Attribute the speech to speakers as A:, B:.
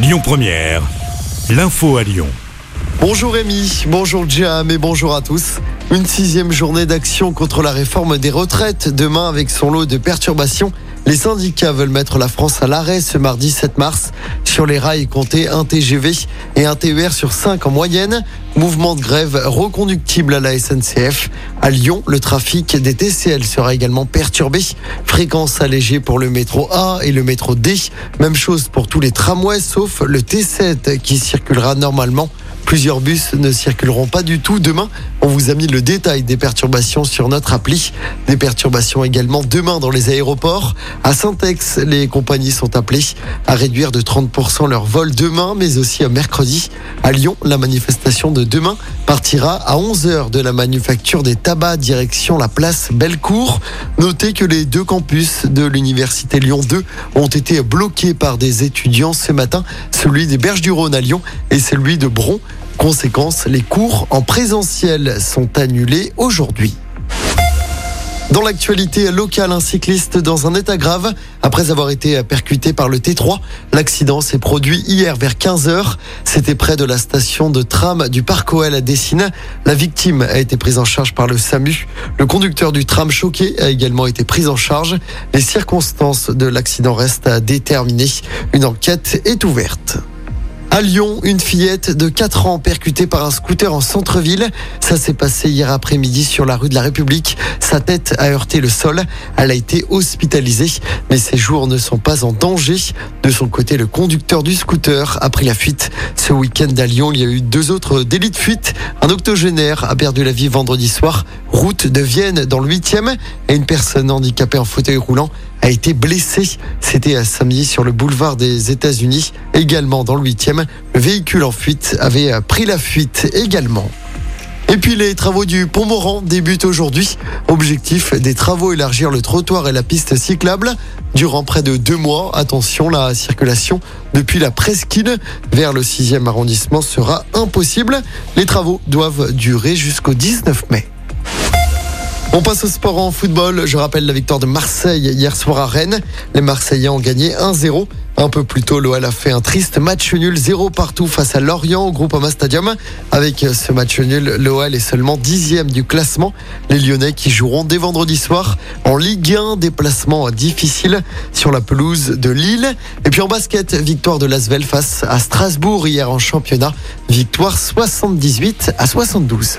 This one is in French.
A: Lyon Première, l'info à Lyon.
B: Bonjour Rémi, bonjour Jam et bonjour à tous. Une sixième journée d'action contre la réforme des retraites demain avec son lot de perturbations. Les syndicats veulent mettre la France à l'arrêt ce mardi 7 mars. Sur les rails, compter un TGV et un TER sur 5 en moyenne. Mouvement de grève reconductible à la SNCF. À Lyon, le trafic des TCL sera également perturbé. Fréquence allégée pour le métro A et le métro D. Même chose pour tous les tramways sauf le T7 qui circulera normalement. Plusieurs bus ne circuleront pas du tout demain. On vous a mis le détail des perturbations sur notre appli. Des perturbations également demain dans les aéroports. À Saint-Ex, les compagnies sont appelées à réduire de 30% leur vol demain, mais aussi à mercredi. À Lyon, la manifestation de demain partira à 11h de la manufacture des tabacs direction la place Bellecour. Notez que les deux campus de l'université Lyon 2 ont été bloqués par des étudiants ce matin, celui des Berges du Rhône à Lyon et celui de Bron. Conséquence, les cours en présentiel sont annulés aujourd'hui. Dans l'actualité locale, un cycliste dans un état grave après avoir été percuté par le T3. L'accident s'est produit hier vers 15h. C'était près de la station de tram du Parc OL à Dessine. La victime a été prise en charge par le SAMU. Le conducteur du tram choqué a également été pris en charge. Les circonstances de l'accident restent à déterminer. Une enquête est ouverte. À Lyon, une fillette de 4 ans percutée par un scooter en centre-ville. Ça s'est passé hier après-midi sur la rue de la République. Sa tête a heurté le sol. Elle a été hospitalisée, mais ses jours ne sont pas en danger. De son côté, le conducteur du scooter a pris la fuite. Ce week-end à Lyon, il y a eu deux autres délits de fuite. Un octogénaire a perdu la vie vendredi soir, route de Vienne dans le 8e, et une personne handicapée en fauteuil roulant a été blessé. C'était à samedi sur le boulevard des États-Unis, également dans le 8e. Le véhicule en fuite avait pris la fuite également. Et puis les travaux du pont Moran débutent aujourd'hui. Objectif des travaux élargir le trottoir et la piste cyclable durant près de deux mois. Attention, la circulation depuis la presqu'île vers le 6e arrondissement sera impossible. Les travaux doivent durer jusqu'au 19 mai. On passe au sport en football. Je rappelle la victoire de Marseille hier soir à Rennes. Les Marseillais ont gagné 1-0. Un peu plus tôt, l'OL a fait un triste match nul 0 partout face à Lorient au Groupama Stadium. Avec ce match nul, l'OL est seulement dixième du classement. Les Lyonnais qui joueront dès vendredi soir en Ligue 1, déplacement difficile sur la pelouse de Lille. Et puis en basket, victoire de Lasvel face à Strasbourg hier en championnat. Victoire 78 à 72.